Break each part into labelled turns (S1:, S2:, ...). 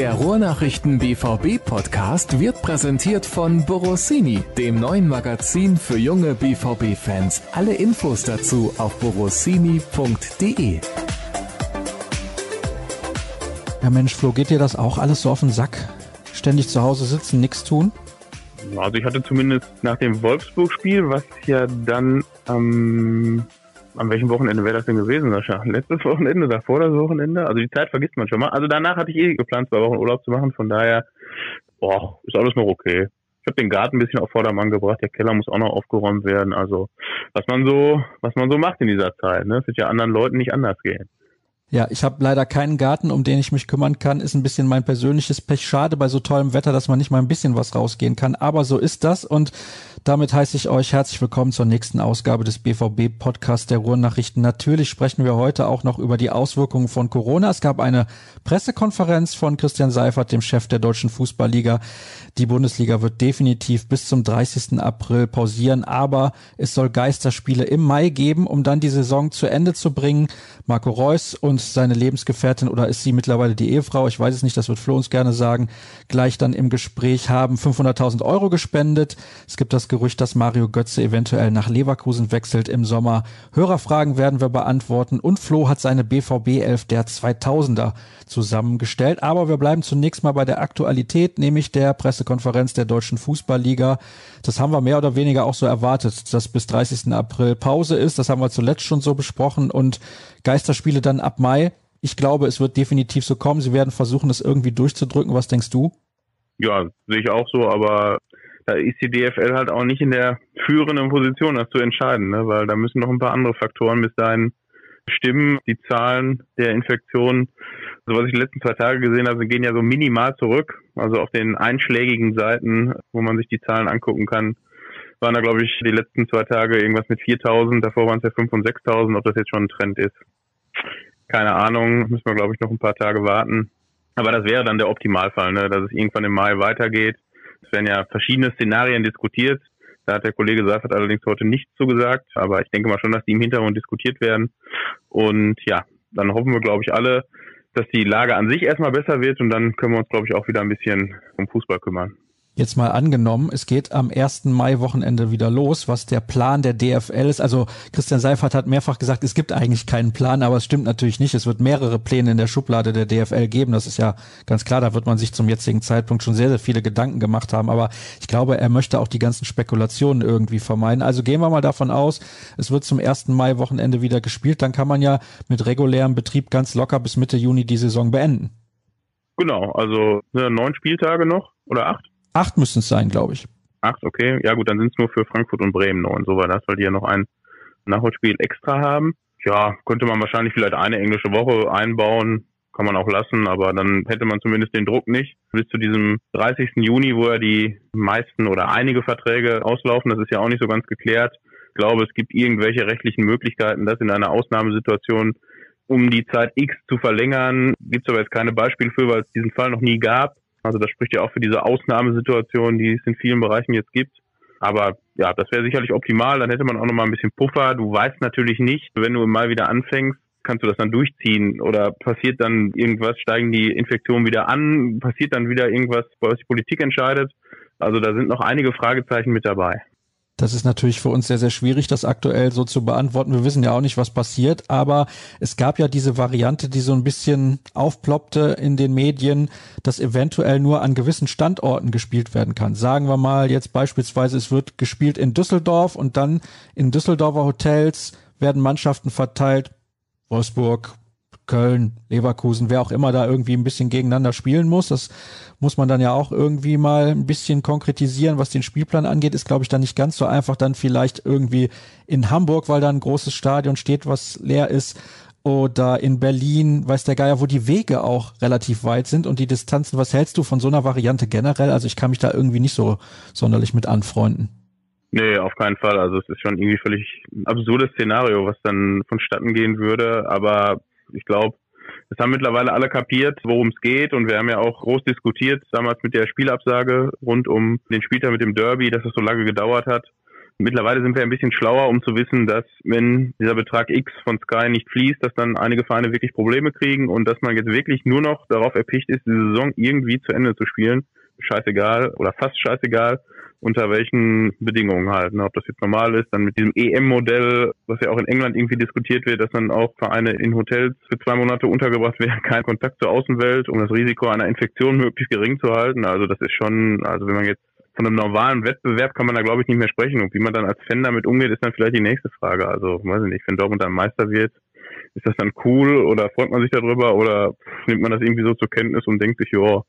S1: Der Ruhrnachrichten BVB Podcast wird präsentiert von Borossini, dem neuen Magazin für junge BVB Fans. Alle Infos dazu auf borossini.de.
S2: Ja Mensch, Flo, geht dir das auch alles so auf den Sack? Ständig zu Hause sitzen, nichts tun?
S3: Also ich hatte zumindest nach dem Wolfsburg-Spiel, was ja dann am, an welchem Wochenende wäre das denn gewesen, Sascha? Letztes Wochenende, davor das Wochenende? Also die Zeit vergisst man schon mal. Also danach hatte ich eh geplant, zwei Wochen Urlaub zu machen, von daher, boah, ist alles noch okay. Ich habe den Garten ein bisschen auf Vordermann gebracht, der Keller muss auch noch aufgeräumt werden. Also was man so, was man so macht in dieser Zeit, ne? Es wird ja anderen Leuten nicht anders gehen.
S2: Ja, ich habe leider keinen Garten, um den ich mich kümmern kann. Ist ein bisschen mein persönliches Pech. Schade bei so tollem Wetter, dass man nicht mal ein bisschen was rausgehen kann. Aber so ist das. Und damit heiße ich euch herzlich willkommen zur nächsten Ausgabe des BVB Podcasts der Ruhrnachrichten. Natürlich sprechen wir heute auch noch über die Auswirkungen von Corona. Es gab eine Pressekonferenz von Christian Seifert, dem Chef der Deutschen Fußballliga. Die Bundesliga wird definitiv bis zum 30. April pausieren, aber es soll Geisterspiele im Mai geben, um dann die Saison zu Ende zu bringen. Marco Reus und seine Lebensgefährtin oder ist sie mittlerweile die Ehefrau, ich weiß es nicht, das wird Flo uns gerne sagen, gleich dann im Gespräch haben 500.000 Euro gespendet. Es gibt das Gerücht, dass Mario Götze eventuell nach Leverkusen wechselt im Sommer. Hörerfragen werden wir beantworten und Flo hat seine BVB 11 der 2000er zusammengestellt. Aber wir bleiben zunächst mal bei der Aktualität, nämlich der Pressekonferenz der Deutschen Fußballliga. Das haben wir mehr oder weniger auch so erwartet, dass bis 30. April Pause ist. Das haben wir zuletzt schon so besprochen und Geisterspiele dann ab Mai. Ich glaube, es wird definitiv so kommen. Sie werden versuchen, es irgendwie durchzudrücken. Was denkst du?
S3: Ja, sehe ich auch so, aber da ist die DFL halt auch nicht in der führenden Position, das zu entscheiden, ne? weil da müssen noch ein paar andere Faktoren bis dahin stimmen. Die Zahlen der Infektionen also was ich die letzten zwei Tage gesehen habe, gehen ja so minimal zurück. Also auf den einschlägigen Seiten, wo man sich die Zahlen angucken kann, waren da, glaube ich, die letzten zwei Tage irgendwas mit 4.000. Davor waren es ja 5.000 und 6.000. Ob das jetzt schon ein Trend ist, keine Ahnung. Müssen wir, glaube ich, noch ein paar Tage warten. Aber das wäre dann der Optimalfall, ne? dass es irgendwann im Mai weitergeht. Es werden ja verschiedene Szenarien diskutiert. Da hat der Kollege Seifert allerdings heute nichts zugesagt. Aber ich denke mal schon, dass die im Hintergrund diskutiert werden. Und ja, dann hoffen wir, glaube ich, alle, dass die Lage an sich erstmal besser wird und dann können wir uns, glaube ich, auch wieder ein bisschen um Fußball kümmern.
S2: Jetzt mal angenommen, es geht am 1. Mai-Wochenende wieder los, was der Plan der DFL ist. Also Christian Seifert hat mehrfach gesagt, es gibt eigentlich keinen Plan, aber es stimmt natürlich nicht. Es wird mehrere Pläne in der Schublade der DFL geben. Das ist ja ganz klar, da wird man sich zum jetzigen Zeitpunkt schon sehr, sehr viele Gedanken gemacht haben. Aber ich glaube, er möchte auch die ganzen Spekulationen irgendwie vermeiden. Also gehen wir mal davon aus, es wird zum 1. Mai-Wochenende wieder gespielt. Dann kann man ja mit regulärem Betrieb ganz locker bis Mitte Juni die Saison beenden.
S3: Genau, also neun Spieltage noch oder acht?
S2: Acht müssen es sein, glaube ich.
S3: Acht, okay. Ja gut, dann sind es nur für Frankfurt und Bremen neun. So war das, weil die ja noch ein Nachholspiel extra haben. Ja, könnte man wahrscheinlich vielleicht eine englische Woche einbauen. Kann man auch lassen, aber dann hätte man zumindest den Druck nicht. Bis zu diesem 30. Juni, wo ja die meisten oder einige Verträge auslaufen, das ist ja auch nicht so ganz geklärt. Ich glaube, es gibt irgendwelche rechtlichen Möglichkeiten, das in einer Ausnahmesituation um die Zeit X zu verlängern. Gibt es aber jetzt keine Beispiele für, weil es diesen Fall noch nie gab. Also das spricht ja auch für diese Ausnahmesituation, die es in vielen Bereichen jetzt gibt. Aber ja, das wäre sicherlich optimal. Dann hätte man auch noch mal ein bisschen Puffer. Du weißt natürlich nicht, wenn du mal wieder anfängst, kannst du das dann durchziehen oder passiert dann irgendwas, steigen die Infektionen wieder an, passiert dann wieder irgendwas, was die Politik entscheidet. Also da sind noch einige Fragezeichen mit dabei.
S2: Das ist natürlich für uns sehr, sehr schwierig, das aktuell so zu beantworten. Wir wissen ja auch nicht, was passiert, aber es gab ja diese Variante, die so ein bisschen aufploppte in den Medien, dass eventuell nur an gewissen Standorten gespielt werden kann. Sagen wir mal jetzt beispielsweise, es wird gespielt in Düsseldorf und dann in Düsseldorfer Hotels werden Mannschaften verteilt. Wolfsburg, Köln, Leverkusen, wer auch immer da irgendwie ein bisschen gegeneinander spielen muss. Das muss man dann ja auch irgendwie mal ein bisschen konkretisieren, was den Spielplan angeht. Ist, glaube ich, dann nicht ganz so einfach, dann vielleicht irgendwie in Hamburg, weil da ein großes Stadion steht, was leer ist. Oder in Berlin, weiß der Geier, wo die Wege auch relativ weit sind und die Distanzen. Was hältst du von so einer Variante generell? Also ich kann mich da irgendwie nicht so sonderlich mit anfreunden.
S3: Nee, auf keinen Fall. Also es ist schon irgendwie völlig ein absurdes Szenario, was dann vonstatten gehen würde. Aber ich glaube, es haben mittlerweile alle kapiert, worum es geht. Und wir haben ja auch groß diskutiert, damals mit der Spielabsage rund um den Spieltag mit dem Derby, dass es so lange gedauert hat. Mittlerweile sind wir ein bisschen schlauer, um zu wissen, dass wenn dieser Betrag X von Sky nicht fließt, dass dann einige Vereine wirklich Probleme kriegen und dass man jetzt wirklich nur noch darauf erpicht ist, die Saison irgendwie zu Ende zu spielen. Scheißegal oder fast scheißegal, unter welchen Bedingungen halt. Ne? Ob das jetzt normal ist, dann mit diesem EM-Modell, was ja auch in England irgendwie diskutiert wird, dass dann auch Vereine in Hotels für zwei Monate untergebracht werden, kein Kontakt zur Außenwelt, um das Risiko einer Infektion möglichst gering zu halten. Also das ist schon, also wenn man jetzt von einem normalen Wettbewerb kann man da glaube ich nicht mehr sprechen. Und wie man dann als Fan damit umgeht, ist dann vielleicht die nächste Frage. Also, weiß ich nicht, wenn Dortmund dann Meister wird, ist das dann cool oder freut man sich darüber oder nimmt man das irgendwie so zur Kenntnis und denkt sich, ja,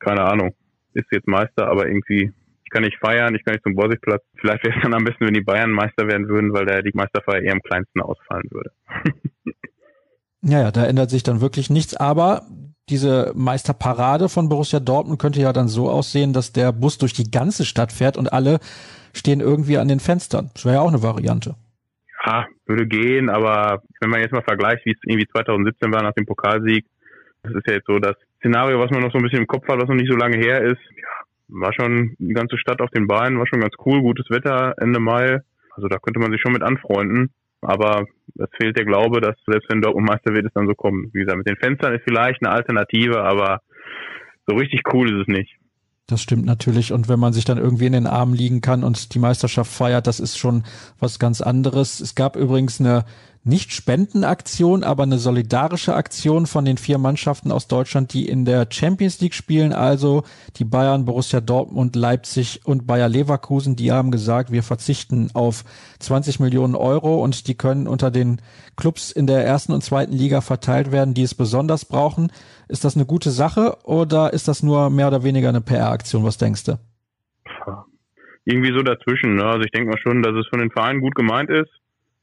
S3: keine Ahnung, ist jetzt Meister, aber irgendwie, kann nicht feiern, ich kann nicht zum Borsigplatz. Vielleicht wäre es dann am besten, wenn die Bayern Meister werden würden, weil da die Meisterfeier eher am kleinsten ausfallen würde.
S2: ja, ja, da ändert sich dann wirklich nichts, aber diese Meisterparade von Borussia Dortmund könnte ja dann so aussehen, dass der Bus durch die ganze Stadt fährt und alle stehen irgendwie an den Fenstern. Das wäre ja auch eine Variante.
S3: Ja, würde gehen, aber wenn man jetzt mal vergleicht, wie es irgendwie 2017 war nach dem Pokalsieg, das ist ja jetzt so das Szenario, was man noch so ein bisschen im Kopf hat, was noch nicht so lange her ist. War schon die ganze Stadt auf den Beinen, war schon ganz cool, gutes Wetter Ende Mai. Also da könnte man sich schon mit anfreunden. Aber es fehlt der Glaube, dass selbst wenn Dortmund Meister wird, es dann so kommen. Wie gesagt, mit den Fenstern ist vielleicht eine Alternative, aber so richtig cool ist es nicht.
S2: Das stimmt natürlich. Und wenn man sich dann irgendwie in den Armen liegen kann und die Meisterschaft feiert, das ist schon was ganz anderes. Es gab übrigens eine nicht Spendenaktion, aber eine solidarische Aktion von den vier Mannschaften aus Deutschland, die in der Champions League spielen, also die Bayern, Borussia Dortmund, Leipzig und Bayer Leverkusen, die haben gesagt, wir verzichten auf 20 Millionen Euro und die können unter den Clubs in der ersten und zweiten Liga verteilt werden, die es besonders brauchen. Ist das eine gute Sache oder ist das nur mehr oder weniger eine PR-Aktion? Was denkst du?
S3: Irgendwie so dazwischen. Ne? Also ich denke mal schon, dass es von den Vereinen gut gemeint ist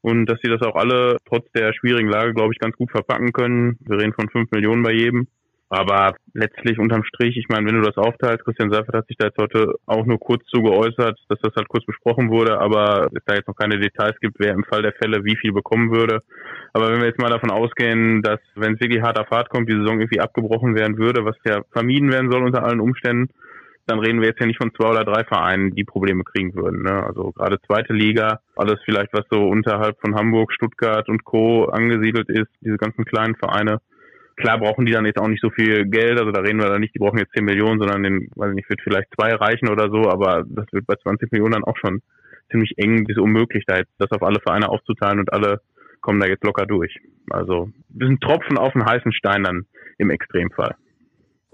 S3: und dass sie das auch alle trotz der schwierigen Lage, glaube ich, ganz gut verpacken können. Wir reden von fünf Millionen bei jedem. Aber letztlich unterm Strich, ich meine, wenn du das aufteilst, Christian Seifert hat sich da jetzt heute auch nur kurz zu geäußert, dass das halt kurz besprochen wurde, aber es da jetzt noch keine Details gibt, wer im Fall der Fälle wie viel bekommen würde. Aber wenn wir jetzt mal davon ausgehen, dass wenn es wirklich hart auf hart kommt, die Saison irgendwie abgebrochen werden würde, was ja vermieden werden soll unter allen Umständen, dann reden wir jetzt ja nicht von zwei oder drei Vereinen, die Probleme kriegen würden. Ne? Also gerade zweite Liga, alles vielleicht, was so unterhalb von Hamburg, Stuttgart und Co. angesiedelt ist, diese ganzen kleinen Vereine. Klar brauchen die dann jetzt auch nicht so viel Geld, also da reden wir da nicht, die brauchen jetzt 10 Millionen, sondern den, weiß ich nicht, wird vielleicht zwei reichen oder so, aber das wird bei 20 Millionen dann auch schon ziemlich eng bis unmöglich, da jetzt das auf alle Vereine aufzuteilen und alle kommen da jetzt locker durch. Also das ist ein Tropfen auf einen heißen Stein dann im Extremfall.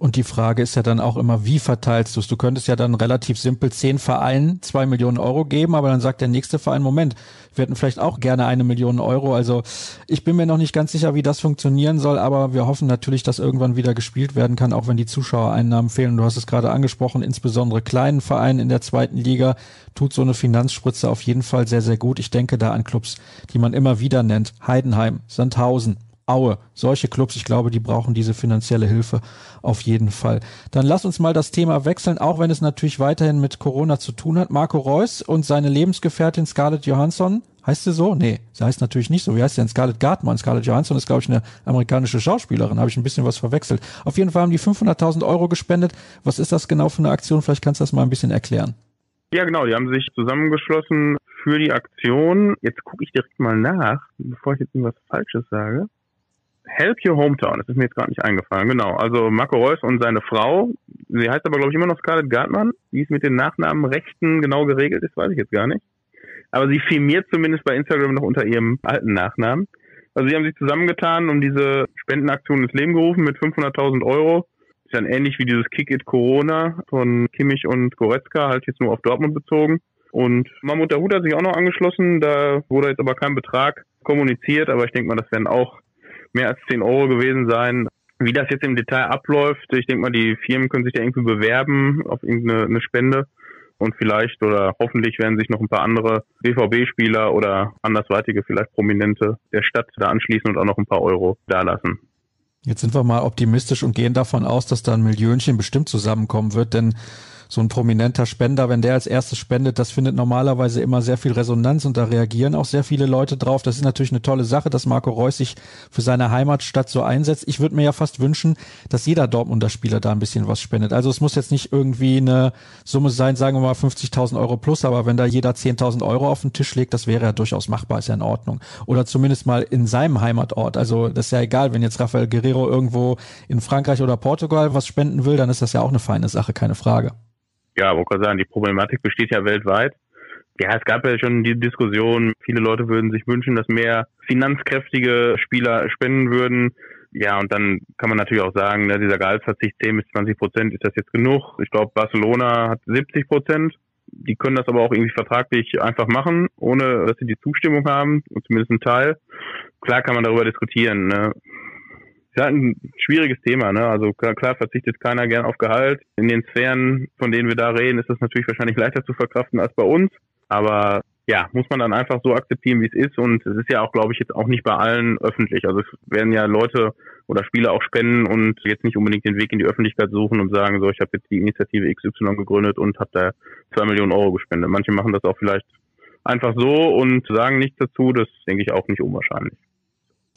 S2: Und die Frage ist ja dann auch immer, wie verteilst du es? Du könntest ja dann relativ simpel zehn Vereinen zwei Millionen Euro geben, aber dann sagt der nächste Verein, Moment, wir hätten vielleicht auch gerne eine Million Euro. Also ich bin mir noch nicht ganz sicher, wie das funktionieren soll, aber wir hoffen natürlich, dass irgendwann wieder gespielt werden kann, auch wenn die Zuschauereinnahmen fehlen. Du hast es gerade angesprochen, insbesondere kleinen Vereinen in der zweiten Liga tut so eine Finanzspritze auf jeden Fall sehr, sehr gut. Ich denke da an Clubs, die man immer wieder nennt. Heidenheim, Sandhausen, Aue, solche Clubs, ich glaube, die brauchen diese finanzielle Hilfe auf jeden Fall. Dann lass uns mal das Thema wechseln, auch wenn es natürlich weiterhin mit Corona zu tun hat. Marco Reus und seine Lebensgefährtin Scarlett Johansson, heißt sie so? Nee, sie heißt natürlich nicht so. Wie heißt sie denn? Scarlett Gartmann. Scarlett Johansson ist, glaube ich, eine amerikanische Schauspielerin. Habe ich ein bisschen was verwechselt. Auf jeden Fall haben die 500.000 Euro gespendet. Was ist das genau für eine Aktion? Vielleicht kannst du das mal ein bisschen erklären.
S3: Ja, genau. Die haben sich zusammengeschlossen für die Aktion. Jetzt gucke ich direkt mal nach, bevor ich jetzt irgendwas Falsches sage. Help Your Hometown, das ist mir jetzt gerade nicht eingefallen, genau. Also Marco Reus und seine Frau, sie heißt aber glaube ich immer noch Scarlett Gartmann, wie es mit den Nachnamen Rechten genau geregelt ist, weiß ich jetzt gar nicht. Aber sie firmiert zumindest bei Instagram noch unter ihrem alten Nachnamen. Also sie haben sich zusammengetan und diese Spendenaktion ins Leben gerufen mit 500.000 Euro. Ist dann ähnlich wie dieses Kick It Corona von Kimmich und Goretzka, halt jetzt nur auf Dortmund bezogen. Und Mahmoud Dahoud hat sich auch noch angeschlossen, da wurde jetzt aber kein Betrag kommuniziert, aber ich denke mal, das werden auch mehr als 10 Euro gewesen sein. Wie das jetzt im Detail abläuft, ich denke mal, die Firmen können sich da irgendwie bewerben auf irgendeine Spende und vielleicht oder hoffentlich werden sich noch ein paar andere BVB-Spieler oder andersweitige, vielleicht Prominente der Stadt da anschließen und auch noch ein paar Euro dalassen.
S2: Jetzt sind wir mal optimistisch und gehen davon aus, dass da ein Millionchen bestimmt zusammenkommen wird, denn so ein prominenter Spender, wenn der als erstes spendet, das findet normalerweise immer sehr viel Resonanz und da reagieren auch sehr viele Leute drauf. Das ist natürlich eine tolle Sache, dass Marco Reus sich für seine Heimatstadt so einsetzt. Ich würde mir ja fast wünschen, dass jeder Dortmunder Spieler da ein bisschen was spendet. Also es muss jetzt nicht irgendwie eine Summe sein, sagen wir mal 50.000 Euro plus, aber wenn da jeder 10.000 Euro auf den Tisch legt, das wäre ja durchaus machbar, ist ja in Ordnung. Oder zumindest mal in seinem Heimatort. Also das ist ja egal, wenn jetzt Rafael Guerrero irgendwo in Frankreich oder Portugal was spenden will, dann ist das ja auch eine feine Sache, keine Frage.
S3: Ja, wollte gerade sagen, die Problematik besteht ja weltweit. Ja, es gab ja schon die Diskussion, viele Leute würden sich wünschen, dass mehr finanzkräftige Spieler spenden würden. Ja, und dann kann man natürlich auch sagen, ne, dieser Gehaltsverzicht 10 bis 20 Prozent, ist das jetzt genug? Ich glaube, Barcelona hat 70 Prozent. Die können das aber auch irgendwie vertraglich einfach machen, ohne dass sie die Zustimmung haben, zumindest ein Teil. Klar kann man darüber diskutieren. Ne? Halt ein schwieriges Thema. Ne? Also klar, verzichtet keiner gern auf Gehalt. In den Sphären, von denen wir da reden, ist das natürlich wahrscheinlich leichter zu verkraften als bei uns. Aber ja, muss man dann einfach so akzeptieren, wie es ist. Und es ist ja auch, glaube ich, jetzt auch nicht bei allen öffentlich. Also es werden ja Leute oder Spieler auch spenden und jetzt nicht unbedingt den Weg in die Öffentlichkeit suchen und sagen, so, ich habe jetzt die Initiative XY gegründet und habe da zwei Millionen Euro gespendet. Manche machen das auch vielleicht einfach so und sagen nichts dazu. Das denke ich auch nicht unwahrscheinlich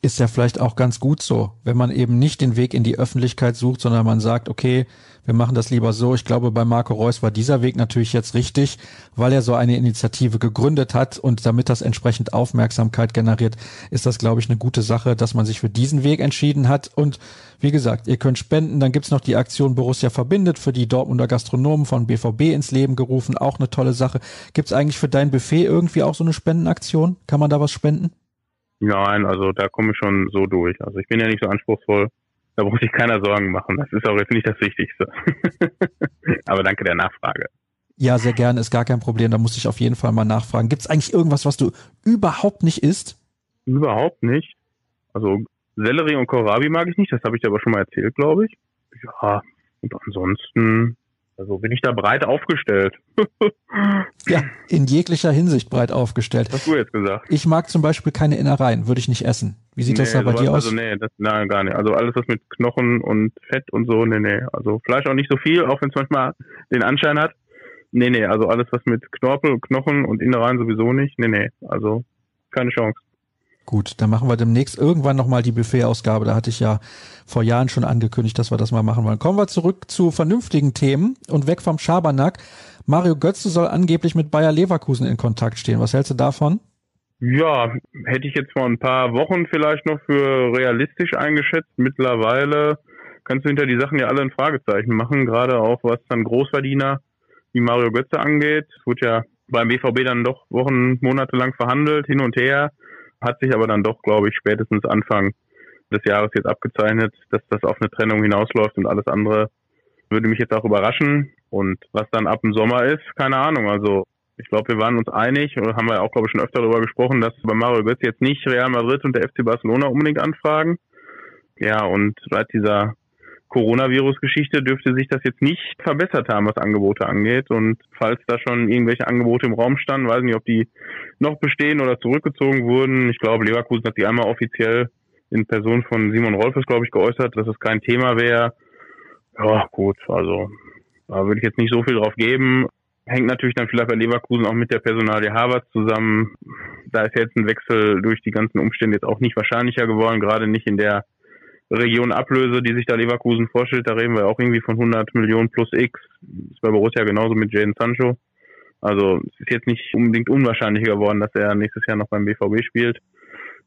S2: ist ja vielleicht auch ganz gut so, wenn man eben nicht den Weg in die Öffentlichkeit sucht, sondern man sagt, okay, wir machen das lieber so. Ich glaube, bei Marco Reus war dieser Weg natürlich jetzt richtig, weil er so eine Initiative gegründet hat und damit das entsprechend Aufmerksamkeit generiert, ist das, glaube ich, eine gute Sache, dass man sich für diesen Weg entschieden hat. Und wie gesagt, ihr könnt spenden. Dann gibt's noch die Aktion Borussia verbindet für die Dortmunder Gastronomen von BVB ins Leben gerufen. Auch eine tolle Sache. Gibt's eigentlich für dein Buffet irgendwie auch so eine Spendenaktion? Kann man da was spenden?
S3: Nein, also da komme ich schon so durch. Also ich bin ja nicht so anspruchsvoll. Da muss sich keiner Sorgen machen. Das ist auch jetzt nicht das Wichtigste. Aber danke der Nachfrage.
S2: Ja, sehr gerne, ist gar kein Problem. Da muss ich auf jeden Fall mal nachfragen. Gibt es eigentlich irgendwas, was du überhaupt nicht isst?
S3: Überhaupt nicht. Also Sellerie und Kohlrabi mag ich nicht. Das habe ich dir aber schon mal erzählt, glaube ich. Ja, und ansonsten also bin ich da breit aufgestellt.
S2: ja, in jeglicher Hinsicht breit aufgestellt.
S3: Hast du jetzt gesagt?
S2: Ich mag zum Beispiel keine Innereien, würde ich nicht essen. Wie sieht nee, das da bei dir aus?
S3: Also nee, das, nein, gar nicht. Also alles was mit Knochen und Fett und so, nee, nee. Also Fleisch auch nicht so viel, auch wenn es manchmal den Anschein hat. Nee, nee, also alles was mit Knorpel, Knochen und Innereien sowieso nicht. Nee, nee, also keine Chance.
S2: Gut, dann machen wir demnächst irgendwann nochmal die Buffet-Ausgabe. Da hatte ich ja vor Jahren schon angekündigt, dass wir das mal machen wollen. Kommen wir zurück zu vernünftigen Themen und weg vom Schabernack. Mario Götze soll angeblich mit Bayer Leverkusen in Kontakt stehen. Was hältst du davon?
S3: Ja, hätte ich jetzt vor ein paar Wochen vielleicht noch für realistisch eingeschätzt. Mittlerweile kannst du hinter die Sachen ja alle ein Fragezeichen machen, gerade auch was dann Großverdiener wie Mario Götze angeht. Es wurde ja beim BVB dann doch Wochen, Monate lang verhandelt, hin und her hat sich aber dann doch, glaube ich, spätestens Anfang des Jahres jetzt abgezeichnet, dass das auf eine Trennung hinausläuft und alles andere würde mich jetzt auch überraschen. Und was dann ab dem Sommer ist, keine Ahnung. Also ich glaube, wir waren uns einig, oder haben wir auch, glaube ich, schon öfter darüber gesprochen, dass bei Mario Götze jetzt nicht Real Madrid und der FC Barcelona unbedingt anfragen. Ja, und seit dieser Coronavirus-Geschichte dürfte sich das jetzt nicht verbessert haben, was Angebote angeht. Und falls da schon irgendwelche Angebote im Raum standen, weiß nicht, ob die noch bestehen oder zurückgezogen wurden. Ich glaube, Leverkusen hat die einmal offiziell in Person von Simon Rolfes, glaube ich, geäußert, dass es kein Thema wäre. Ja, gut, also da würde ich jetzt nicht so viel drauf geben. Hängt natürlich dann vielleicht bei Leverkusen auch mit der Personalie Harvard zusammen. Da ist jetzt ein Wechsel durch die ganzen Umstände jetzt auch nicht wahrscheinlicher geworden, gerade nicht in der Region Ablöse, die sich da Leverkusen vorstellt, da reden wir auch irgendwie von 100 Millionen plus X. Ist bei Borussia genauso mit Jaden Sancho. Also es ist jetzt nicht unbedingt unwahrscheinlicher geworden, dass er nächstes Jahr noch beim BVB spielt.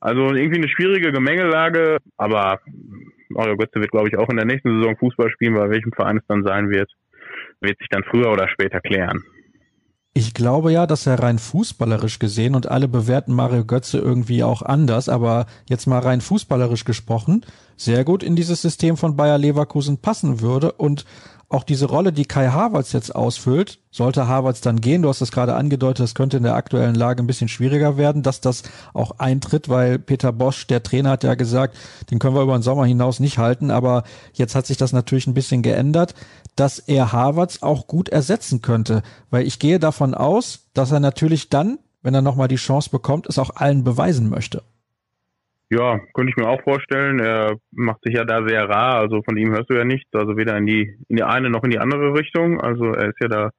S3: Also irgendwie eine schwierige Gemengelage, aber Mario Götze wird, glaube ich, auch in der nächsten Saison Fußball spielen, bei welchem Verein es dann sein wird, wird sich dann früher oder später klären.
S2: Ich glaube ja, dass er rein fußballerisch gesehen und alle bewerten Mario Götze irgendwie auch anders, aber jetzt mal rein fußballerisch gesprochen, sehr gut in dieses System von Bayer Leverkusen passen würde und auch diese Rolle, die Kai Havertz jetzt ausfüllt, sollte Havertz dann gehen, du hast es gerade angedeutet, das könnte in der aktuellen Lage ein bisschen schwieriger werden, dass das auch eintritt, weil Peter Bosch, der Trainer, hat ja gesagt, den können wir über den Sommer hinaus nicht halten, aber jetzt hat sich das natürlich ein bisschen geändert, dass er Havertz auch gut ersetzen könnte, weil ich gehe davon aus, dass er natürlich dann, wenn er nochmal die Chance bekommt, es auch allen beweisen möchte.
S3: Ja, könnte ich mir auch vorstellen. Er macht sich ja da sehr rar, also von ihm hörst du ja nichts, also weder in die, in die eine noch in die andere Richtung. Also er ist ja da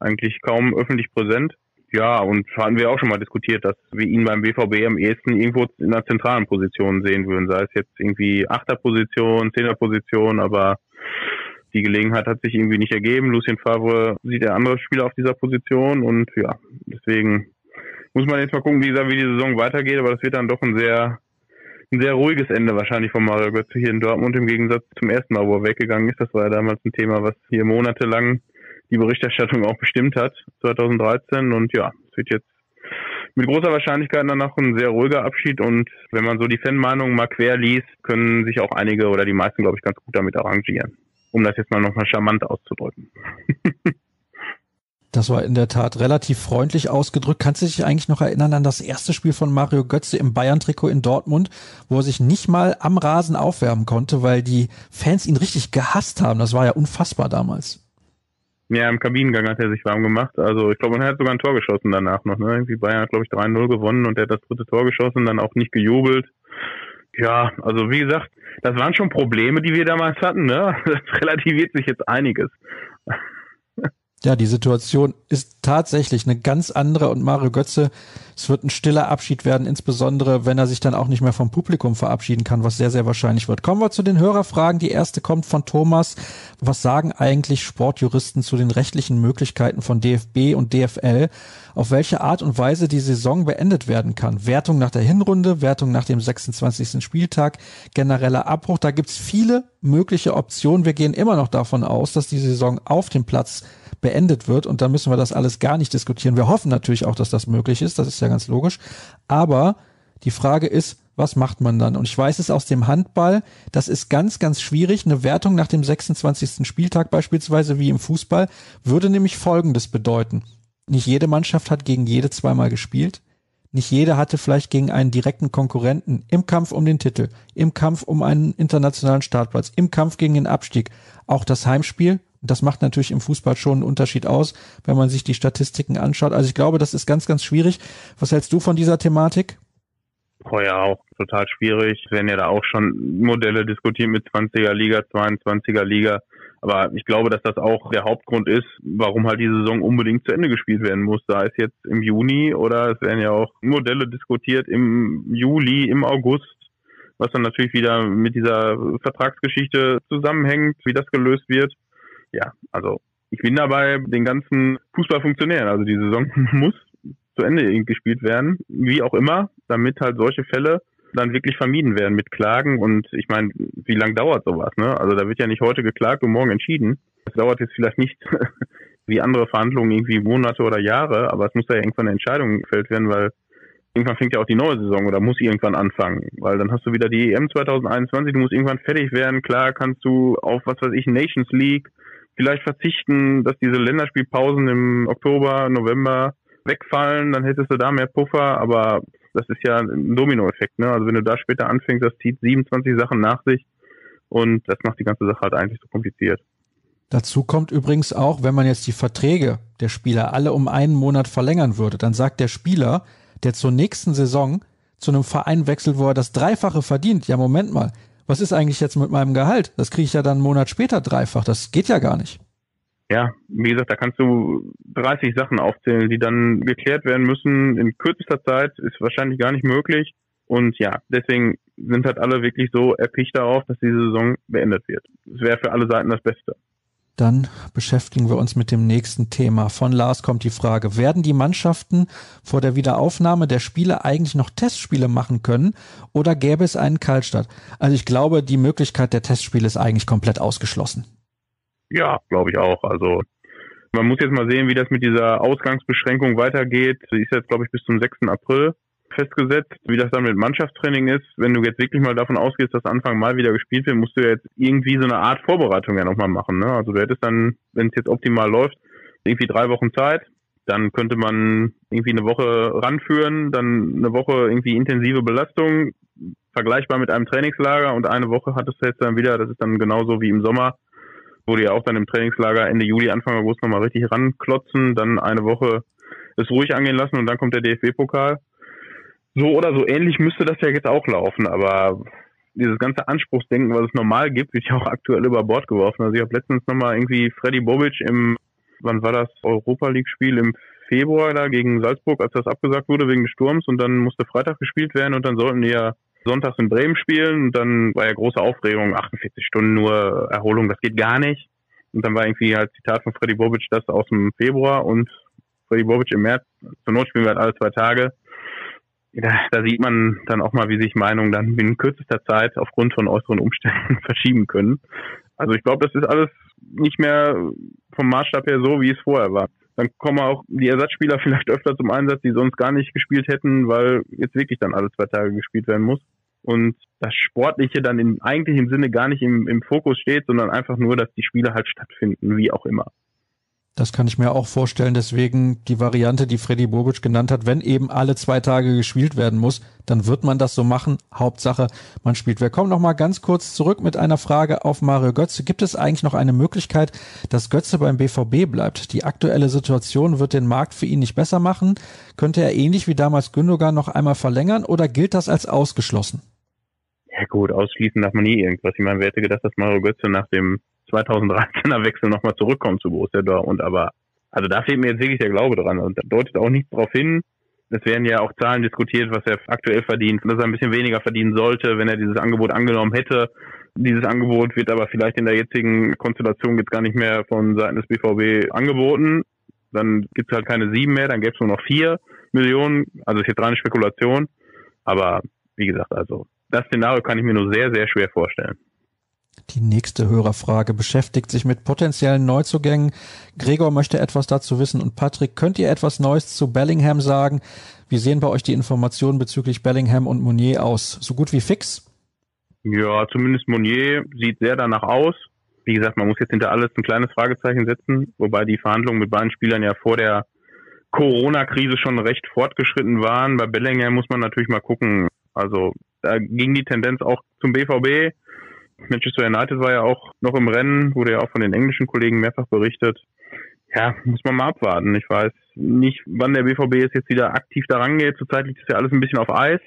S3: eigentlich kaum öffentlich präsent. Ja, und hatten wir auch schon mal diskutiert, dass wir ihn beim BVB am ehesten irgendwo in einer zentralen Position sehen würden, sei es jetzt irgendwie Achterposition, Zehnerposition, aber die Gelegenheit hat sich irgendwie nicht ergeben. Lucien Favre sieht er andere Spieler auf dieser Position und ja, deswegen muss man jetzt mal gucken, wie wie die Saison weitergeht, aber das wird dann doch ein sehr, ein sehr ruhiges Ende wahrscheinlich von Mario Götze hier in Dortmund im Gegensatz zum ersten Mal, wo er weggegangen ist. Das war ja damals ein Thema, was hier monatelang die Berichterstattung auch bestimmt hat, 2013. Und ja, es wird jetzt mit großer Wahrscheinlichkeit danach ein sehr ruhiger Abschied. Und wenn man so die Fanmeinungen mal quer liest, können sich auch einige oder die meisten, glaube ich, ganz gut damit arrangieren. Um das jetzt mal nochmal charmant auszudrücken.
S2: Das war in der Tat relativ freundlich ausgedrückt. Kannst du dich eigentlich noch erinnern an das erste Spiel von Mario Götze im Bayern-Trikot in Dortmund, wo er sich nicht mal am Rasen aufwärmen konnte, weil die Fans ihn richtig gehasst haben? Das war ja unfassbar damals.
S3: Ja, im Kabinengang hat er sich warm gemacht. Also ich glaube, er hat sogar ein Tor geschossen danach noch. Ne? Irgendwie Bayern hat, glaube ich, 3-0 gewonnen und er hat das dritte Tor geschossen, dann auch nicht gejubelt. Ja, also wie gesagt, das waren schon Probleme, die wir damals hatten. Ne? Das relativiert sich jetzt einiges.
S2: Ja, die Situation ist tatsächlich eine ganz andere und Mario Götze, es wird ein stiller Abschied werden, insbesondere wenn er sich dann auch nicht mehr vom Publikum verabschieden kann, was sehr, sehr wahrscheinlich wird. Kommen wir zu den Hörerfragen. Die erste kommt von Thomas. Was sagen eigentlich Sportjuristen zu den rechtlichen Möglichkeiten von DFB und DFL, auf welche Art und Weise die Saison beendet werden kann? Wertung nach der Hinrunde, Wertung nach dem 26. Spieltag, genereller Abbruch. Da gibt's viele mögliche Optionen. Wir gehen immer noch davon aus, dass die Saison auf dem Platz beendet wird. Und da müssen wir das alles gar nicht diskutieren. Wir hoffen natürlich auch, dass das möglich ist. Das ist ja ganz logisch. Aber die Frage ist, was macht man dann? Und ich weiß es aus dem Handball, das ist ganz, ganz schwierig. Eine Wertung nach dem 26. Spieltag beispielsweise wie im Fußball würde nämlich Folgendes bedeuten. Nicht jede Mannschaft hat gegen jede zweimal gespielt. Nicht jede hatte vielleicht gegen einen direkten Konkurrenten im Kampf um den Titel, im Kampf um einen internationalen Startplatz, im Kampf gegen den Abstieg. Auch das Heimspiel das macht natürlich im Fußball schon einen Unterschied aus, wenn man sich die Statistiken anschaut. Also ich glaube, das ist ganz, ganz schwierig. Was hältst du von dieser Thematik?
S3: Oh ja, auch total schwierig. Es werden ja da auch schon Modelle diskutiert mit 20er Liga, 22er Liga. Aber ich glaube, dass das auch der Hauptgrund ist, warum halt die Saison unbedingt zu Ende gespielt werden muss. Da ist jetzt im Juni oder es werden ja auch Modelle diskutiert im Juli, im August, was dann natürlich wieder mit dieser Vertragsgeschichte zusammenhängt, wie das gelöst wird ja, also ich bin dabei den ganzen Fußballfunktionären. Also die Saison muss zu Ende gespielt werden, wie auch immer, damit halt solche Fälle dann wirklich vermieden werden mit Klagen. Und ich meine, wie lange dauert sowas? Ne? Also da wird ja nicht heute geklagt und morgen entschieden. Es dauert jetzt vielleicht nicht wie andere Verhandlungen irgendwie Monate oder Jahre, aber es muss ja irgendwann eine Entscheidung gefällt werden, weil irgendwann fängt ja auch die neue Saison oder muss irgendwann anfangen, weil dann hast du wieder die EM 2021, du musst irgendwann fertig werden. Klar kannst du auf was weiß ich Nations League vielleicht verzichten, dass diese Länderspielpausen im Oktober, November wegfallen, dann hättest du da mehr Puffer, aber das ist ja ein Dominoeffekt, ne? Also wenn du da später anfängst, das zieht 27 Sachen nach sich und das macht die ganze Sache halt eigentlich so kompliziert.
S2: Dazu kommt übrigens auch, wenn man jetzt die Verträge der Spieler alle um einen Monat verlängern würde, dann sagt der Spieler, der zur nächsten Saison zu einem Verein wechselt, wo er das Dreifache verdient, ja Moment mal, was ist eigentlich jetzt mit meinem Gehalt? Das kriege ich ja dann einen Monat später dreifach. Das geht ja gar nicht.
S3: Ja, wie gesagt, da kannst du 30 Sachen aufzählen, die dann geklärt werden müssen. In kürzester Zeit ist wahrscheinlich gar nicht möglich. Und ja, deswegen sind halt alle wirklich so erpicht darauf, dass diese Saison beendet wird. Es wäre für alle Seiten das Beste.
S2: Dann beschäftigen wir uns mit dem nächsten Thema. Von Lars kommt die Frage, werden die Mannschaften vor der Wiederaufnahme der Spiele eigentlich noch Testspiele machen können oder gäbe es einen Kaltstart? Also ich glaube, die Möglichkeit der Testspiele ist eigentlich komplett ausgeschlossen.
S3: Ja, glaube ich auch. Also man muss jetzt mal sehen, wie das mit dieser Ausgangsbeschränkung weitergeht. Die ist jetzt, glaube ich, bis zum 6. April festgesetzt, wie das dann mit Mannschaftstraining ist. Wenn du jetzt wirklich mal davon ausgehst, dass Anfang Mai wieder gespielt wird, musst du jetzt irgendwie so eine Art Vorbereitung ja nochmal machen. Ne? Also du hättest dann, wenn es jetzt optimal läuft, irgendwie drei Wochen Zeit. Dann könnte man irgendwie eine Woche ranführen, dann eine Woche irgendwie intensive Belastung, vergleichbar mit einem Trainingslager und eine Woche hattest du jetzt dann wieder, das ist dann genauso wie im Sommer, wo die auch dann im Trainingslager Ende Juli, Anfang August nochmal richtig ranklotzen, dann eine Woche es ruhig angehen lassen und dann kommt der DFB-Pokal so oder so ähnlich müsste das ja jetzt auch laufen, aber dieses ganze Anspruchsdenken, was es normal gibt, wird ja auch aktuell über Bord geworfen. Also ich habe letztens nochmal irgendwie Freddy Bobic im, wann war das, Europa League-Spiel im Februar da gegen Salzburg, als das abgesagt wurde wegen des Sturms und dann musste Freitag gespielt werden und dann sollten die ja sonntags in Bremen spielen und dann war ja große Aufregung, 48 Stunden nur Erholung, das geht gar nicht. Und dann war irgendwie halt Zitat von Freddy Bobic das aus dem Februar und Freddy Bobic im März, zur Not spielen wir halt alle zwei Tage da, da sieht man dann auch mal, wie sich Meinungen dann in kürzester Zeit aufgrund von äußeren Umständen verschieben können. Also ich glaube, das ist alles nicht mehr vom Maßstab her so, wie es vorher war. Dann kommen auch die Ersatzspieler vielleicht öfter zum Einsatz, die sonst gar nicht gespielt hätten, weil jetzt wirklich dann alle zwei Tage gespielt werden muss. Und das Sportliche dann in eigentlichem Sinne gar nicht im, im Fokus steht, sondern einfach nur, dass die Spiele halt stattfinden, wie auch immer.
S2: Das kann ich mir auch vorstellen. Deswegen die Variante, die Freddy Bobic genannt hat, wenn eben alle zwei Tage gespielt werden muss, dann wird man das so machen. Hauptsache, man spielt. Wir kommen noch mal ganz kurz zurück mit einer Frage auf Mario Götze. Gibt es eigentlich noch eine Möglichkeit, dass Götze beim BVB bleibt? Die aktuelle Situation wird den Markt für ihn nicht besser machen. Könnte er ähnlich wie damals Gündogan noch einmal verlängern oder gilt das als ausgeschlossen?
S3: Ja gut, ausschließen darf man nie irgendwas. Ich meine, wer hätte gedacht, dass Mario Götze nach dem 2013er Wechsel nochmal zurückkommen zu Borussia Dortmund. Aber also da fehlt mir jetzt wirklich der Glaube dran. Und da deutet auch nichts darauf hin. Es werden ja auch Zahlen diskutiert, was er aktuell verdient, dass er ein bisschen weniger verdienen sollte, wenn er dieses Angebot angenommen hätte. Dieses Angebot wird aber vielleicht in der jetzigen Konstellation jetzt gar nicht mehr von Seiten des BVB angeboten. Dann gibt es halt keine sieben mehr, dann gäbe es nur noch vier Millionen. Also ist jetzt reine Spekulation. Aber wie gesagt, also das Szenario kann ich mir nur sehr, sehr schwer vorstellen.
S2: Die nächste Hörerfrage beschäftigt sich mit potenziellen Neuzugängen. Gregor möchte etwas dazu wissen und Patrick, könnt ihr etwas Neues zu Bellingham sagen? Wie sehen bei euch die Informationen bezüglich Bellingham und Monier aus? So gut wie fix?
S3: Ja, zumindest Monier sieht sehr danach aus. Wie gesagt, man muss jetzt hinter alles ein kleines Fragezeichen setzen, wobei die Verhandlungen mit beiden Spielern ja vor der Corona-Krise schon recht fortgeschritten waren. Bei Bellingham muss man natürlich mal gucken. Also da ging die Tendenz auch zum BVB Manchester United war ja auch noch im Rennen, wurde ja auch von den englischen Kollegen mehrfach berichtet. Ja, muss man mal abwarten. Ich weiß nicht, wann der BVB jetzt wieder aktiv daran geht. Zurzeit liegt es ja alles ein bisschen auf Eis,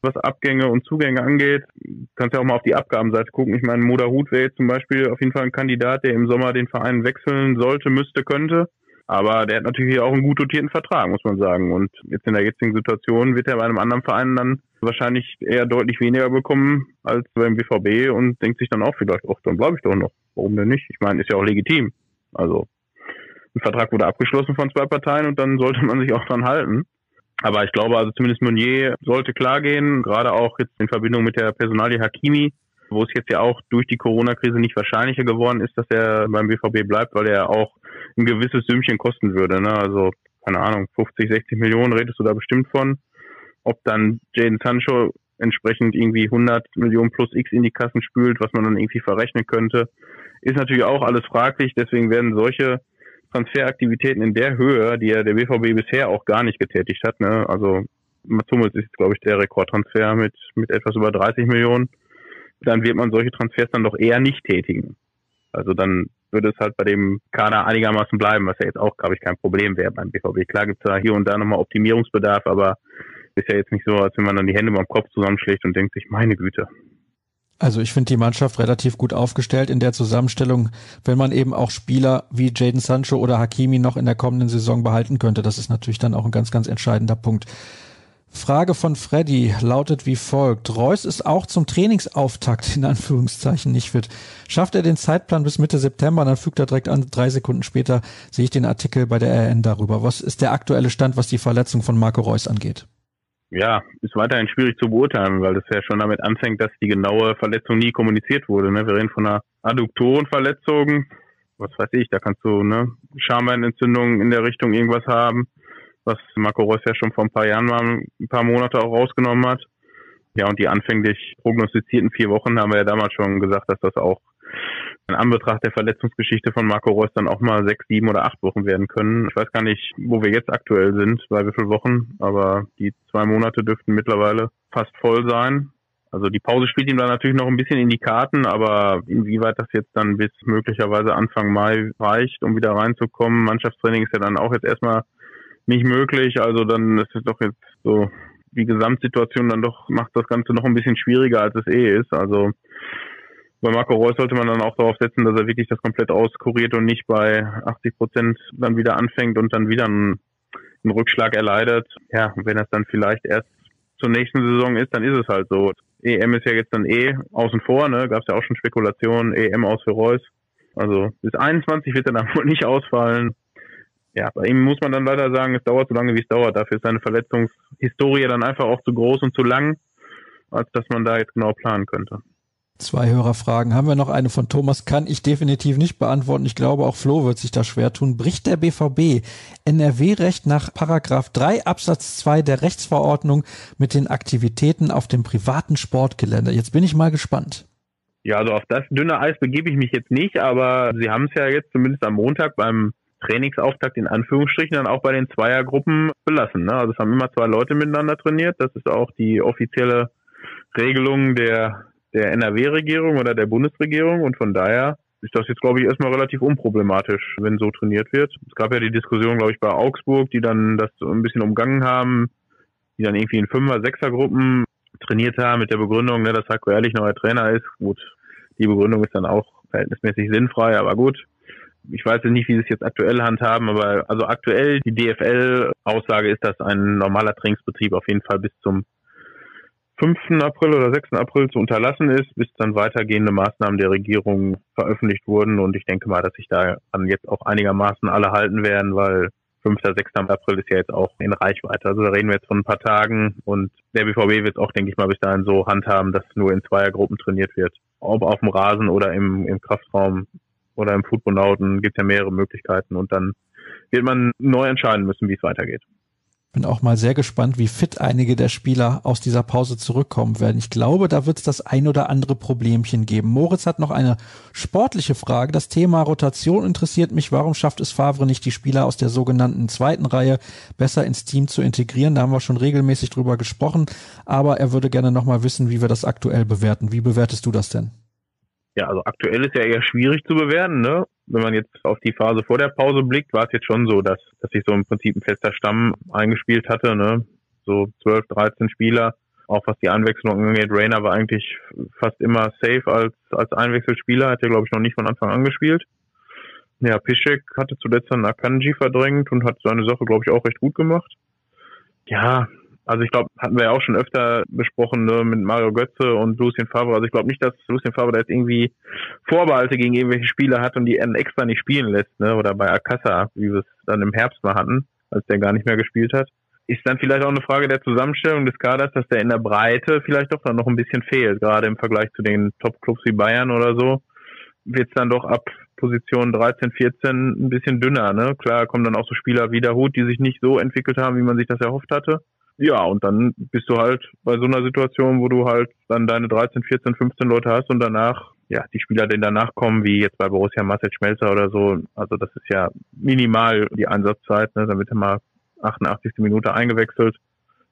S3: was Abgänge und Zugänge angeht. Kannst ja auch mal auf die Abgabenseite gucken. Ich meine, Moda Hut wäre jetzt zum Beispiel auf jeden Fall ein Kandidat, der im Sommer den Verein wechseln sollte, müsste, könnte. Aber der hat natürlich auch einen gut dotierten Vertrag, muss man sagen. Und jetzt in der jetzigen Situation wird er bei einem anderen Verein dann wahrscheinlich eher deutlich weniger bekommen als beim BVB und denkt sich dann auch vielleicht, ach, dann bleibe ich doch noch. Warum denn nicht? Ich meine, ist ja auch legitim. Also ein Vertrag wurde abgeschlossen von zwei Parteien und dann sollte man sich auch dran halten. Aber ich glaube, also zumindest Meunier sollte klar gehen, gerade auch jetzt in Verbindung mit der Personalie Hakimi, wo es jetzt ja auch durch die Corona-Krise nicht wahrscheinlicher geworden ist, dass er beim BVB bleibt, weil er auch ein gewisses Sümmchen kosten würde. Ne? Also, keine Ahnung, 50, 60 Millionen redest du da bestimmt von. Ob dann Jaden Sancho entsprechend irgendwie 100 Millionen plus X in die Kassen spült, was man dann irgendwie verrechnen könnte, ist natürlich auch alles fraglich. Deswegen werden solche Transferaktivitäten in der Höhe, die ja der BVB bisher auch gar nicht getätigt hat, ne? also Mats Hummels ist, glaube ich, der Rekordtransfer mit, mit etwas über 30 Millionen, dann wird man solche Transfers dann doch eher nicht tätigen. Also dann würde es halt bei dem Kader einigermaßen bleiben, was ja jetzt auch, glaube ich, kein Problem wäre beim BVB. Klar gibt es da hier und da nochmal Optimierungsbedarf, aber ist ja jetzt nicht so, als wenn man dann die Hände beim Kopf zusammenschlägt und denkt sich, meine Güte.
S2: Also ich finde die Mannschaft relativ gut aufgestellt in der Zusammenstellung, wenn man eben auch Spieler wie Jaden Sancho oder Hakimi noch in der kommenden Saison behalten könnte. Das ist natürlich dann auch ein ganz, ganz entscheidender Punkt. Frage von Freddy lautet wie folgt. Reus ist auch zum Trainingsauftakt in Anführungszeichen nicht fit. Schafft er den Zeitplan bis Mitte September, dann fügt er direkt an, drei Sekunden später sehe ich den Artikel bei der RN darüber. Was ist der aktuelle Stand, was die Verletzung von Marco Reus angeht?
S3: Ja, ist weiterhin schwierig zu beurteilen, weil das ja schon damit anfängt, dass die genaue Verletzung nie kommuniziert wurde. Ne? Wir reden von einer Adduktorenverletzung. Was weiß ich, da kannst du ne Schambeinentzündung in der Richtung irgendwas haben was Marco Reus ja schon vor ein paar Jahren mal ein paar Monate auch rausgenommen hat. Ja, und die anfänglich prognostizierten vier Wochen haben wir ja damals schon gesagt, dass das auch in Anbetracht der Verletzungsgeschichte von Marco Reus dann auch mal sechs, sieben oder acht Wochen werden können. Ich weiß gar nicht, wo wir jetzt aktuell sind, bei wie vielen Wochen, aber die zwei Monate dürften mittlerweile fast voll sein. Also die Pause spielt ihm dann natürlich noch ein bisschen in die Karten, aber inwieweit das jetzt dann bis möglicherweise Anfang Mai reicht, um wieder reinzukommen. Mannschaftstraining ist ja dann auch jetzt erstmal nicht möglich. Also dann ist es doch jetzt so die Gesamtsituation dann doch macht das Ganze noch ein bisschen schwieriger, als es eh ist. Also bei Marco Reus sollte man dann auch darauf setzen, dass er wirklich das komplett auskuriert und nicht bei 80 Prozent dann wieder anfängt und dann wieder einen, einen Rückschlag erleidet. Ja, wenn das dann vielleicht erst zur nächsten Saison ist, dann ist es halt so. EM ist ja jetzt dann eh außen vor, ne? Gab es ja auch schon Spekulationen, EM aus für Reus. Also bis 21 wird er dann wohl nicht ausfallen. Ja, bei ihm muss man dann leider sagen, es dauert so lange, wie es dauert. Dafür ist seine Verletzungshistorie dann einfach auch zu groß und zu lang, als dass man da jetzt genau planen könnte.
S2: Zwei Hörerfragen haben wir noch. Eine von Thomas kann ich definitiv nicht beantworten. Ich glaube, auch Flo wird sich da schwer tun. Bricht der BVB NRW-Recht nach Paragraph 3 Absatz 2 der Rechtsverordnung mit den Aktivitäten auf dem privaten Sportgelände? Jetzt bin ich mal gespannt.
S3: Ja, also auf das dünne Eis begebe ich mich jetzt nicht, aber Sie haben es ja jetzt zumindest am Montag beim Trainingsauftakt in Anführungsstrichen dann auch bei den Zweiergruppen belassen. Ne? Also es haben immer zwei Leute miteinander trainiert. Das ist auch die offizielle Regelung der der NRW-Regierung oder der Bundesregierung und von daher ist das jetzt, glaube ich, erstmal relativ unproblematisch, wenn so trainiert wird. Es gab ja die Diskussion, glaube ich, bei Augsburg, die dann das so ein bisschen umgangen haben, die dann irgendwie in Fünfer-, Sechser-Gruppen trainiert haben mit der Begründung, ne, dass Heiko Ehrlich neuer Trainer ist. Gut, die Begründung ist dann auch verhältnismäßig sinnfrei, aber gut. Ich weiß nicht, wie sie es jetzt aktuell handhaben, aber also aktuell die DFL-Aussage ist, dass ein normaler Trainingsbetrieb auf jeden Fall bis zum 5. April oder 6. April zu unterlassen ist, bis dann weitergehende Maßnahmen der Regierung veröffentlicht wurden. Und ich denke mal, dass sich da dann jetzt auch einigermaßen alle halten werden, weil 5. 6. April ist ja jetzt auch in Reichweite. Also da reden wir jetzt von ein paar Tagen und der BVB wird auch, denke ich mal, bis dahin so handhaben, dass nur in Zweiergruppen trainiert wird. Ob auf dem Rasen oder im, im Kraftraum oder im Footballnauten gibt es ja mehrere Möglichkeiten und dann wird man neu entscheiden müssen, wie es weitergeht.
S2: Bin auch mal sehr gespannt, wie fit einige der Spieler aus dieser Pause zurückkommen werden. Ich glaube, da wird es das ein oder andere Problemchen geben. Moritz hat noch eine sportliche Frage. Das Thema Rotation interessiert mich. Warum schafft es Favre nicht, die Spieler aus der sogenannten zweiten Reihe besser ins Team zu integrieren? Da haben wir schon regelmäßig drüber gesprochen. Aber er würde gerne noch mal wissen, wie wir das aktuell bewerten. Wie bewertest du das denn?
S3: Ja, also aktuell ist ja eher schwierig zu bewerten, ne? Wenn man jetzt auf die Phase vor der Pause blickt, war es jetzt schon so, dass, dass sich so im Prinzip ein fester Stamm eingespielt hatte, ne? So 12, 13 Spieler. Auch was die Einwechslung angeht, Rainer war eigentlich fast immer safe als, als Einwechselspieler, hat ja glaube ich noch nicht von Anfang an gespielt. Ja, Pischek hatte zuletzt dann Akanji verdrängt und hat seine Sache, glaube ich, auch recht gut gemacht. Ja, also ich glaube, hatten wir ja auch schon öfter besprochen ne, mit Mario Götze und Lucien Favre. Also ich glaube nicht, dass Lucien Favre da jetzt irgendwie Vorbehalte gegen irgendwelche Spieler hat und die extra nicht spielen lässt, ne? Oder bei Akassa, wie wir es dann im Herbst mal hatten, als der gar nicht mehr gespielt hat. Ist dann vielleicht auch eine Frage der Zusammenstellung des Kaders, dass der in der Breite vielleicht doch dann noch ein bisschen fehlt, gerade im Vergleich zu den Top-Clubs wie Bayern oder so. Wird es dann doch ab Position 13, 14 ein bisschen dünner, ne? Klar kommen dann auch so Spieler wie der Hut, die sich nicht so entwickelt haben, wie man sich das erhofft hatte ja, und dann bist du halt bei so einer Situation, wo du halt dann deine 13, 14, 15 Leute hast und danach, ja, die Spieler, die danach kommen, wie jetzt bei Borussia Marcel Schmelzer oder so, also das ist ja minimal die Einsatzzeit, ne, dann wird er mal 88. Minute eingewechselt.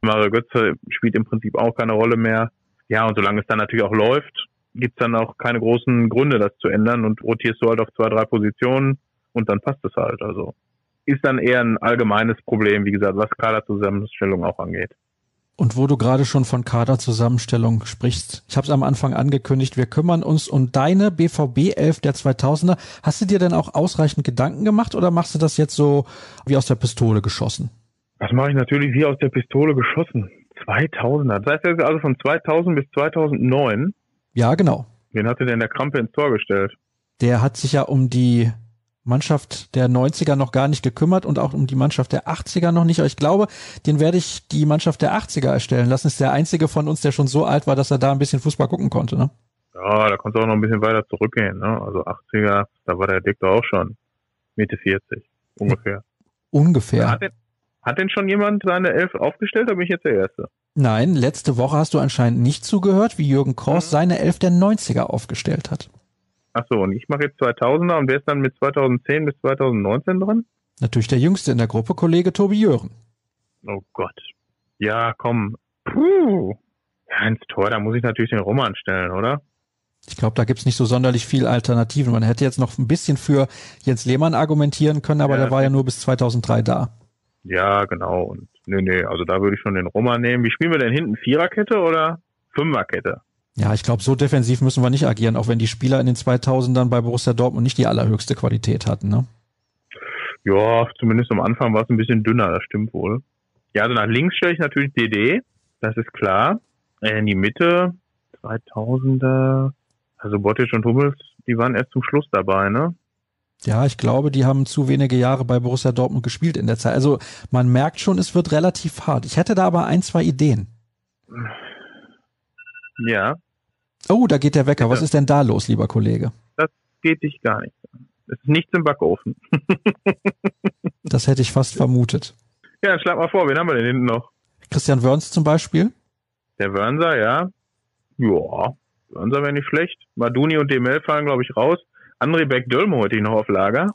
S3: Mario Götze spielt im Prinzip auch keine Rolle mehr. Ja, und solange es dann natürlich auch läuft, gibt's dann auch keine großen Gründe, das zu ändern und rotierst du halt auf zwei, drei Positionen und dann passt es halt. Also ist dann eher ein allgemeines Problem, wie gesagt, was Kaderzusammenstellung auch angeht.
S2: Und wo du gerade schon von Kaderzusammenstellung sprichst, ich habe es am Anfang angekündigt, wir kümmern uns um deine BVB 11 der 2000er. Hast du dir denn auch ausreichend Gedanken gemacht oder machst du das jetzt so wie aus der Pistole geschossen?
S3: Das mache ich natürlich wie aus der Pistole geschossen. 2000er. Das heißt also von 2000 bis 2009?
S2: Ja, genau.
S3: Wen hatte denn der Krampe ins Tor gestellt?
S2: Der hat sich ja um die Mannschaft der 90er noch gar nicht gekümmert und auch um die Mannschaft der 80er noch nicht. Aber ich glaube, den werde ich die Mannschaft der 80er erstellen lassen. Ist der einzige von uns, der schon so alt war, dass er da ein bisschen Fußball gucken konnte, ne?
S3: Ja, da konnte auch noch ein bisschen weiter zurückgehen, ne? Also 80er, da war der Dick doch auch schon Mitte 40, ungefähr.
S2: Ungefähr.
S3: Hat denn, hat denn schon jemand seine Elf aufgestellt, oder bin ich jetzt der Erste?
S2: Nein, letzte Woche hast du anscheinend nicht zugehört, wie Jürgen Kors mhm. seine Elf der 90er aufgestellt hat.
S3: Ach so, und ich mache jetzt 2000er und wer ist dann mit 2010 bis 2019 dran?
S2: Natürlich der Jüngste in der Gruppe, Kollege Tobi Jören.
S3: Oh Gott. Ja, komm. Puh. Ja, ins Tor, da muss ich natürlich den Roman stellen, oder?
S2: Ich glaube, da gibt's nicht so sonderlich viel Alternativen. Man hätte jetzt noch ein bisschen für Jens Lehmann argumentieren können, aber ja, der war ja nur bis 2003 da.
S3: Ja, genau. Und Nee, nee, also da würde ich schon den Roma nehmen. Wie spielen wir denn hinten? Viererkette oder Fünferkette?
S2: Ja, ich glaube, so defensiv müssen wir nicht agieren, auch wenn die Spieler in den 2000ern bei Borussia Dortmund nicht die allerhöchste Qualität hatten, ne?
S3: Ja, zumindest am Anfang war es ein bisschen dünner, das stimmt wohl. Ja, also nach links stelle ich natürlich DD, das ist klar. Äh, in die Mitte, 2000er, also Bottic und Hummels, die waren erst zum Schluss dabei, ne?
S2: Ja, ich glaube, die haben zu wenige Jahre bei Borussia Dortmund gespielt in der Zeit. Also man merkt schon, es wird relativ hart. Ich hätte da aber ein, zwei Ideen.
S3: Ja.
S2: Oh, da geht der Wecker. Was ist denn da los, lieber Kollege?
S3: Das geht dich gar nicht an. Es ist nichts im Backofen.
S2: das hätte ich fast vermutet.
S3: Ja, schlag mal vor, wen haben wir denn hinten noch?
S2: Christian Wörns zum Beispiel?
S3: Der Wörnser, ja. Ja, Wörnser wäre nicht schlecht. Maduni und Demel fallen, glaube ich, raus. André Beck-Dölmo hätte ich noch auf Lager.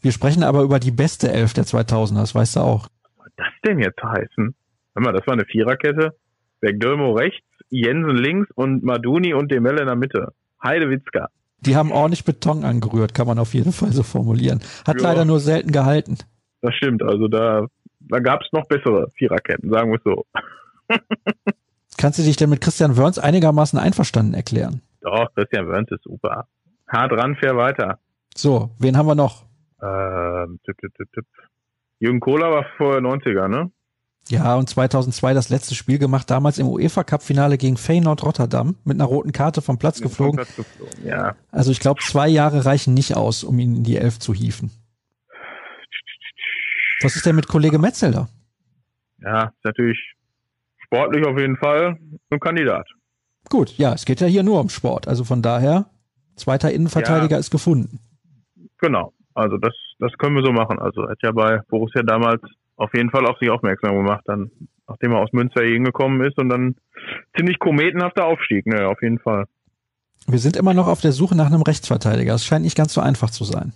S2: Wir sprechen aber über die beste Elf der 2000er, das weißt du auch.
S3: Was soll das denn jetzt heißen? Hör mal, das war eine Viererkette. Beck-Dölmo rechts, Jensen links und Maduni und Demel in der Mitte. Heidewitzka.
S2: Die haben ordentlich Beton angerührt, kann man auf jeden Fall so formulieren. Hat ja. leider nur selten gehalten.
S3: Das stimmt, also da, da gab es noch bessere Viererketten, sagen wir es so.
S2: Kannst du dich denn mit Christian Wörns einigermaßen einverstanden erklären?
S3: Doch, Christian Wörns ist super. Hart ran, fair weiter.
S2: So, wen haben wir noch?
S3: Ähm, tipp, tipp, tipp, tipp. Jürgen Kohler war vorher 90er, ne?
S2: Ja, und 2002 das letzte Spiel gemacht, damals im UEFA Cup Finale gegen Feyenoord Rotterdam mit einer roten Karte vom Platz geflogen. Platz geflogen ja. Also ich glaube, zwei Jahre reichen nicht aus, um ihn in die Elf zu hieven. Was ist denn mit Kollege Metzelder?
S3: Ja, ist natürlich sportlich auf jeden Fall ein Kandidat.
S2: Gut, ja, es geht ja hier nur um Sport. Also von daher, zweiter Innenverteidiger ja, ist gefunden.
S3: Genau, also das, das können wir so machen. Also er hat ja bei Borussia damals auf jeden Fall auf sich aufmerksam gemacht, dann, nachdem er aus Münster hier hingekommen ist und dann ziemlich kometenhafter Aufstieg, ne, auf jeden Fall.
S2: Wir sind immer noch auf der Suche nach einem Rechtsverteidiger. Es scheint nicht ganz so einfach zu sein.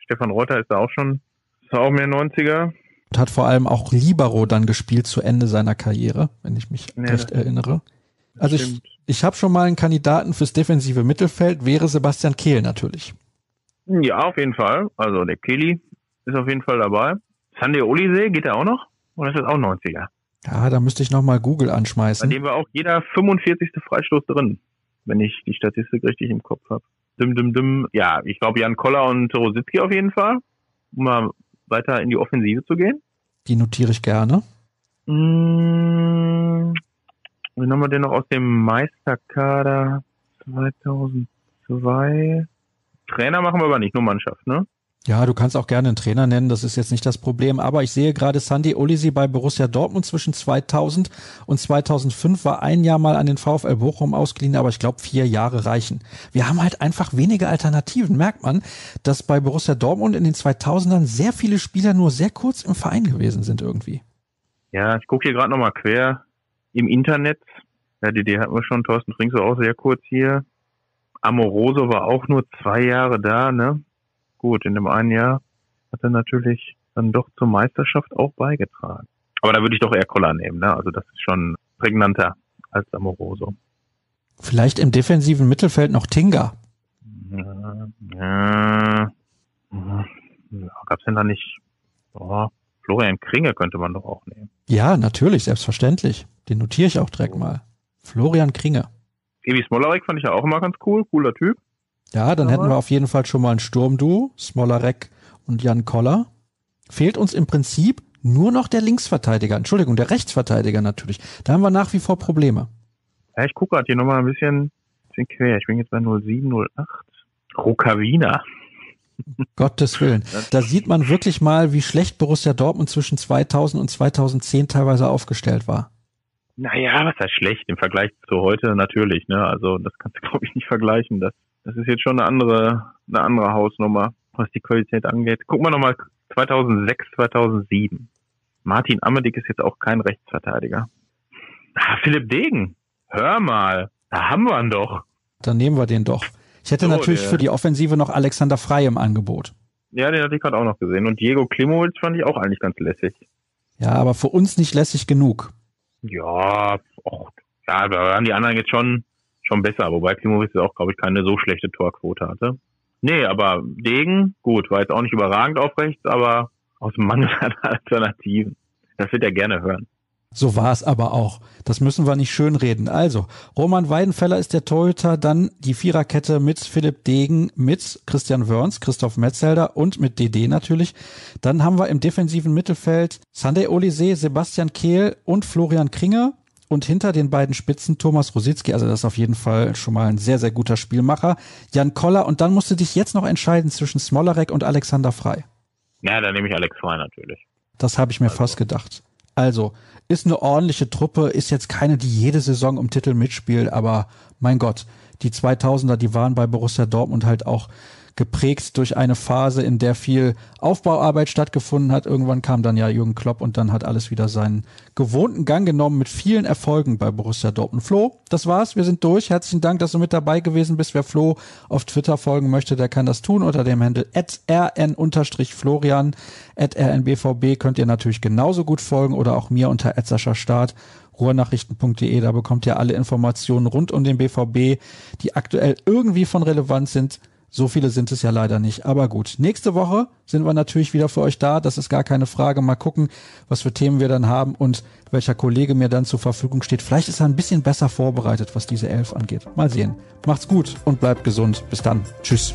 S3: Stefan Reuter ist da auch schon, ist auch mehr 90er.
S2: Und hat vor allem auch Libero dann gespielt zu Ende seiner Karriere, wenn ich mich ja, recht erinnere. Also ich, ich habe schon mal einen Kandidaten fürs defensive Mittelfeld, wäre Sebastian Kehl natürlich.
S3: Ja, auf jeden Fall. Also der Kelly ist auf jeden Fall dabei. Sandy Olisee, geht er auch noch? Oder ist das auch 90er?
S2: Ja, da müsste ich nochmal Google anschmeißen.
S3: Bei dem war auch jeder 45. Freistoß drin, wenn ich die Statistik richtig im Kopf habe. Dim, dim, dim. Ja, ich glaube Jan Koller und Rositzky auf jeden Fall, um mal weiter in die Offensive zu gehen.
S2: Die notiere ich gerne.
S3: Mmh, wen haben wir denn noch aus dem Meisterkader 2002? Trainer machen wir aber nicht, nur Mannschaft, ne?
S2: Ja, du kannst auch gerne einen Trainer nennen, das ist jetzt nicht das Problem. Aber ich sehe gerade Sandy Olisi bei Borussia Dortmund zwischen 2000 und 2005 war ein Jahr mal an den VfL Bochum ausgeliehen, aber ich glaube vier Jahre reichen. Wir haben halt einfach wenige Alternativen. Merkt man, dass bei Borussia Dortmund in den 2000ern sehr viele Spieler nur sehr kurz im Verein gewesen sind irgendwie.
S3: Ja, ich gucke hier gerade nochmal quer im Internet. Ja, die Idee hatten wir schon. Thorsten Frings war auch sehr kurz hier. Amoroso war auch nur zwei Jahre da, ne? Gut. In dem einen Jahr hat er natürlich dann doch zur Meisterschaft auch beigetragen. Aber da würde ich doch eher Koller nehmen, ne? Also das ist schon prägnanter als Amoroso.
S2: Vielleicht im defensiven Mittelfeld noch Tinga.
S3: Ja, ja, ja. Gab's denn da nicht? Oh, Florian Kringe könnte man doch auch nehmen.
S2: Ja, natürlich, selbstverständlich. Den notiere ich auch direkt mal. Florian Kringe.
S3: Evi Smolarek fand ich ja auch immer ganz cool, cooler Typ.
S2: Ja, dann hätten wir auf jeden Fall schon mal ein Sturmduo, Smolarek und Jan Koller. Fehlt uns im Prinzip nur noch der Linksverteidiger, Entschuldigung, der Rechtsverteidiger natürlich. Da haben wir nach wie vor Probleme.
S3: Ja, ich gucke gerade hier nochmal ein bisschen, bisschen quer. Ich bin jetzt bei 07, 08. Rukavina.
S2: Gottes Willen. Da sieht man wirklich mal, wie schlecht Borussia Dortmund zwischen 2000 und 2010 teilweise aufgestellt war.
S3: Naja, was heißt schlecht im Vergleich zu heute natürlich, ne? Also das kannst du glaube ich nicht vergleichen. Das das ist jetzt schon eine andere, eine andere Hausnummer, was die Qualität angeht. Gucken wir nochmal 2006, 2007. Martin Amedick ist jetzt auch kein Rechtsverteidiger. Ah, Philipp Degen. Hör mal. Da haben wir ihn doch.
S2: Dann nehmen wir den doch. Ich hätte so, natürlich der. für die Offensive noch Alexander Frey im Angebot.
S3: Ja, den hatte ich gerade auch noch gesehen. Und Diego Klimowitz fand ich auch eigentlich ganz lässig.
S2: Ja, aber für uns nicht lässig genug.
S3: Ja, och, ja, da haben die anderen jetzt schon schon besser, wobei Klimowitz auch, glaube ich, keine so schlechte Torquote hatte. Nee, aber Degen, gut, war jetzt auch nicht überragend auf rechts, aber aus Mangel an Alternativen.
S4: das wird er gerne hören.
S2: So war es aber auch. Das müssen wir nicht schönreden. Also, Roman Weidenfeller ist der Torhüter, dann die Viererkette mit Philipp Degen, mit Christian Wörns, Christoph Metzelder und mit DD natürlich. Dann haben wir im defensiven Mittelfeld Sunday Olise, Sebastian Kehl und Florian Kringer. Und hinter den beiden Spitzen Thomas Rositzky, also das ist auf jeden Fall schon mal ein sehr, sehr guter Spielmacher. Jan Koller und dann musst du dich jetzt noch entscheiden zwischen Smolarek und Alexander Frei.
S4: Ja, dann nehme ich Alex Frei natürlich.
S2: Das habe ich mir also. fast gedacht. Also, ist eine ordentliche Truppe, ist jetzt keine, die jede Saison um Titel mitspielt, aber mein Gott, die 2000er, die waren bei Borussia Dortmund halt auch geprägt durch eine Phase, in der viel Aufbauarbeit stattgefunden hat. Irgendwann kam dann ja Jürgen Klopp und dann hat alles wieder seinen gewohnten Gang genommen mit vielen Erfolgen bei Borussia Dortmund. Flo, das war's. Wir sind durch. Herzlichen Dank, dass du mit dabei gewesen bist. Wer Flo auf Twitter folgen möchte, der kann das tun unter dem Handel rn-florian rnbvb könnt ihr natürlich genauso gut folgen oder auch mir unter Start ruhrnachrichten.de. Da bekommt ihr alle Informationen rund um den BVB, die aktuell irgendwie von Relevanz sind. So viele sind es ja leider nicht. Aber gut, nächste Woche sind wir natürlich wieder für euch da. Das ist gar keine Frage. Mal gucken, was für Themen wir dann haben und welcher Kollege mir dann zur Verfügung steht. Vielleicht ist er ein bisschen besser vorbereitet, was diese Elf angeht. Mal sehen. Macht's gut und bleibt gesund. Bis dann. Tschüss.